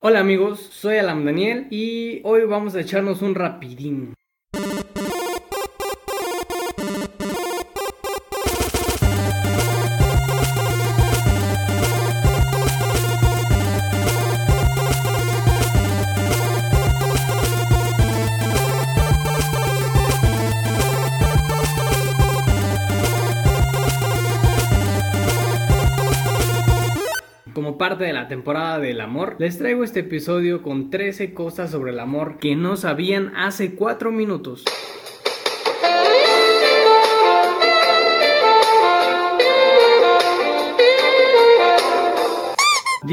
Hola amigos, soy Alam Daniel y hoy vamos a echarnos un rapidín. Parte de la temporada del amor, les traigo este episodio con 13 cosas sobre el amor que no sabían hace 4 minutos.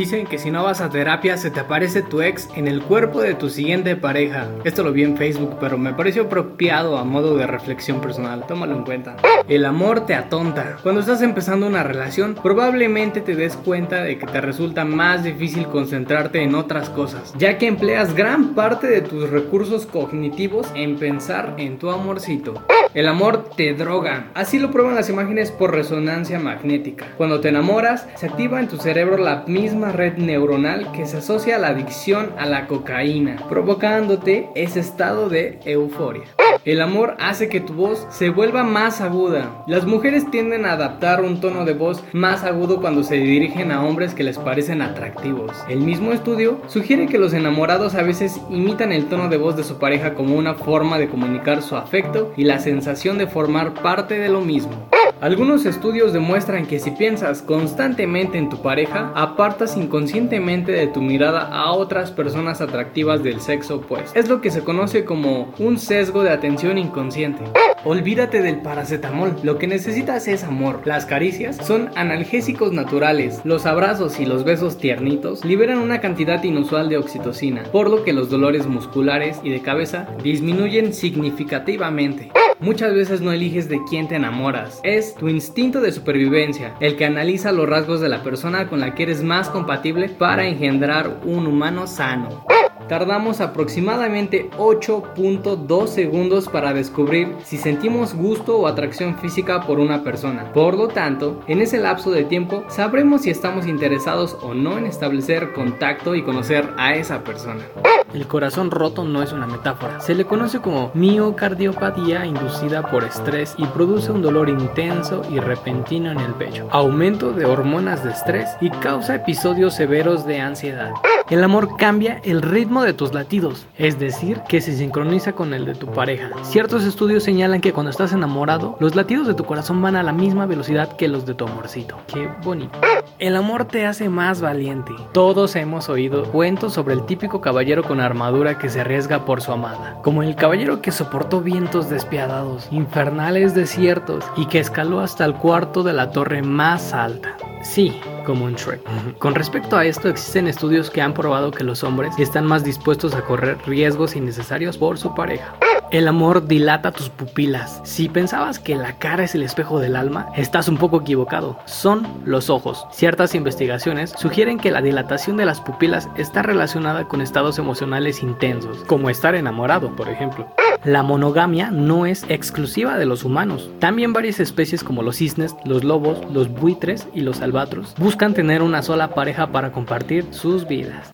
Dicen que si no vas a terapia se te aparece tu ex en el cuerpo de tu siguiente pareja. Esto lo vi en Facebook, pero me pareció apropiado a modo de reflexión personal. Tómalo en cuenta. El amor te atonta. Cuando estás empezando una relación, probablemente te des cuenta de que te resulta más difícil concentrarte en otras cosas, ya que empleas gran parte de tus recursos cognitivos en pensar en tu amorcito. El amor te droga. Así lo prueban las imágenes por resonancia magnética. Cuando te enamoras, se activa en tu cerebro la misma red neuronal que se asocia a la adicción a la cocaína, provocándote ese estado de euforia. El amor hace que tu voz se vuelva más aguda. Las mujeres tienden a adaptar un tono de voz más agudo cuando se dirigen a hombres que les parecen atractivos. El mismo estudio sugiere que los enamorados a veces imitan el tono de voz de su pareja como una forma de comunicar su afecto y la sensación de formar parte de lo mismo. Algunos estudios demuestran que si piensas constantemente en tu pareja, apartas inconscientemente de tu mirada a otras personas atractivas del sexo opuesto. Es lo que se conoce como un sesgo de atención inconsciente. Olvídate del paracetamol, lo que necesitas es amor. Las caricias son analgésicos naturales. Los abrazos y los besos tiernitos liberan una cantidad inusual de oxitocina, por lo que los dolores musculares y de cabeza disminuyen significativamente. Muchas veces no eliges de quién te enamoras, es tu instinto de supervivencia, el que analiza los rasgos de la persona con la que eres más compatible para engendrar un humano sano. Tardamos aproximadamente 8.2 segundos para descubrir si sentimos gusto o atracción física por una persona. Por lo tanto, en ese lapso de tiempo sabremos si estamos interesados o no en establecer contacto y conocer a esa persona. El corazón roto no es una metáfora. Se le conoce como miocardiopatía inducida por estrés y produce un dolor intenso y repentino en el pecho, aumento de hormonas de estrés y causa episodios severos de ansiedad. El amor cambia el ritmo de tus latidos, es decir, que se sincroniza con el de tu pareja. Ciertos estudios señalan que cuando estás enamorado, los latidos de tu corazón van a la misma velocidad que los de tu amorcito. Qué bonito. El amor te hace más valiente. Todos hemos oído cuentos sobre el típico caballero con armadura que se arriesga por su amada, como el caballero que soportó vientos despiadados, infernales desiertos y que escaló hasta el cuarto de la torre más alta. Sí, como Shrek. Con respecto a esto, existen estudios que han probado que los hombres están más dispuestos a correr riesgos innecesarios por su pareja. El amor dilata tus pupilas. Si pensabas que la cara es el espejo del alma, estás un poco equivocado. Son los ojos. Ciertas investigaciones sugieren que la dilatación de las pupilas está relacionada con estados emocionales intensos, como estar enamorado, por ejemplo. La monogamia no es exclusiva de los humanos. También varias especies como los cisnes, los lobos, los buitres y los albatros buscan tener una sola pareja para compartir sus vidas.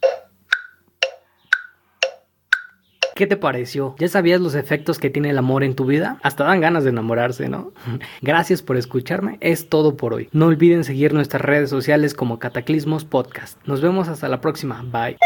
¿Qué te pareció? ¿Ya sabías los efectos que tiene el amor en tu vida? Hasta dan ganas de enamorarse, ¿no? Gracias por escucharme, es todo por hoy. No olviden seguir nuestras redes sociales como Cataclismos Podcast. Nos vemos hasta la próxima, bye.